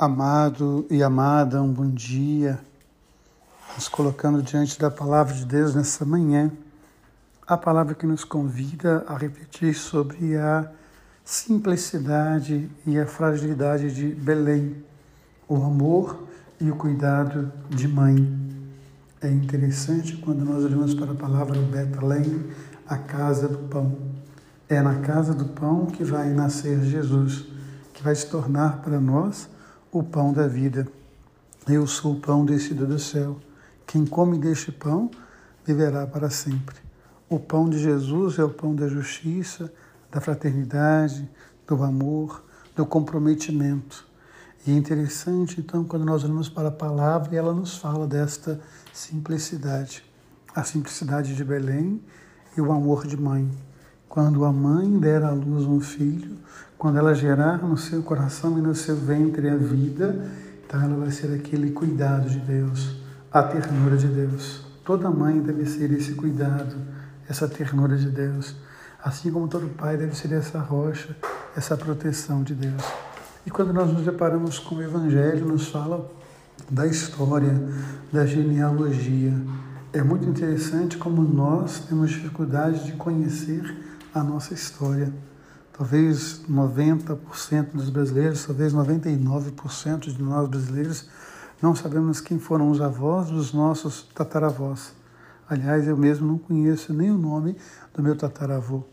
Amado e amada, um bom dia. Nos colocando diante da palavra de Deus nessa manhã, a palavra que nos convida a refletir sobre a simplicidade e a fragilidade de Belém, o amor e o cuidado de mãe. É interessante quando nós olhamos para a palavra Betlém, a casa do pão. É na casa do pão que vai nascer Jesus, que vai se tornar para nós o pão da vida. Eu sou o pão descido do céu. Quem come deste pão viverá para sempre. O pão de Jesus é o pão da justiça, da fraternidade, do amor, do comprometimento. E é interessante, então, quando nós olhamos para a palavra, ela nos fala desta simplicidade. A simplicidade de Belém e o amor de mãe. Quando a mãe der à luz um filho, quando ela gerar no seu coração e no seu ventre a vida, então ela vai ser aquele cuidado de Deus, a ternura de Deus. Toda mãe deve ser esse cuidado, essa ternura de Deus. Assim como todo pai deve ser essa rocha, essa proteção de Deus. E quando nós nos deparamos com o Evangelho, nos fala da história, da genealogia. É muito interessante como nós temos dificuldade de conhecer a nossa história. Talvez 90% dos brasileiros, talvez 99% de nós brasileiros não sabemos quem foram os avós dos nossos tataravós. Aliás, eu mesmo não conheço nem o nome do meu tataravô.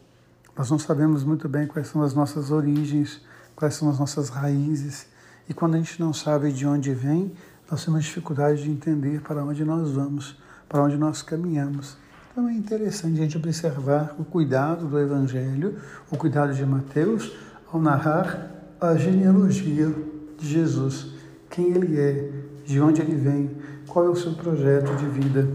Nós não sabemos muito bem quais são as nossas origens, quais são as nossas raízes. E quando a gente não sabe de onde vem, nós temos dificuldade de entender para onde nós vamos, para onde nós caminhamos. Então é interessante a gente observar o cuidado do Evangelho, o cuidado de Mateus, ao narrar a genealogia de Jesus, quem ele é, de onde ele vem, qual é o seu projeto de vida.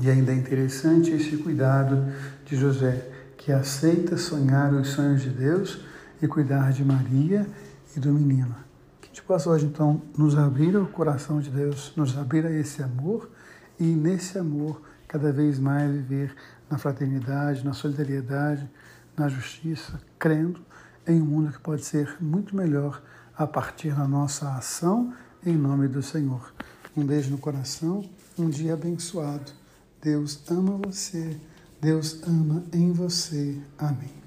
E ainda é interessante esse cuidado de José, que aceita sonhar os sonhos de Deus e cuidar de Maria e do menino. Que a gente possa hoje, então, nos abrir ao coração de Deus, nos abrir a esse amor e, nesse amor, cada vez mais viver na fraternidade, na solidariedade, na justiça, crendo em um mundo que pode ser muito melhor a partir da nossa ação em nome do Senhor. Um beijo no coração, um dia abençoado. Deus ama você, Deus ama em você. Amém.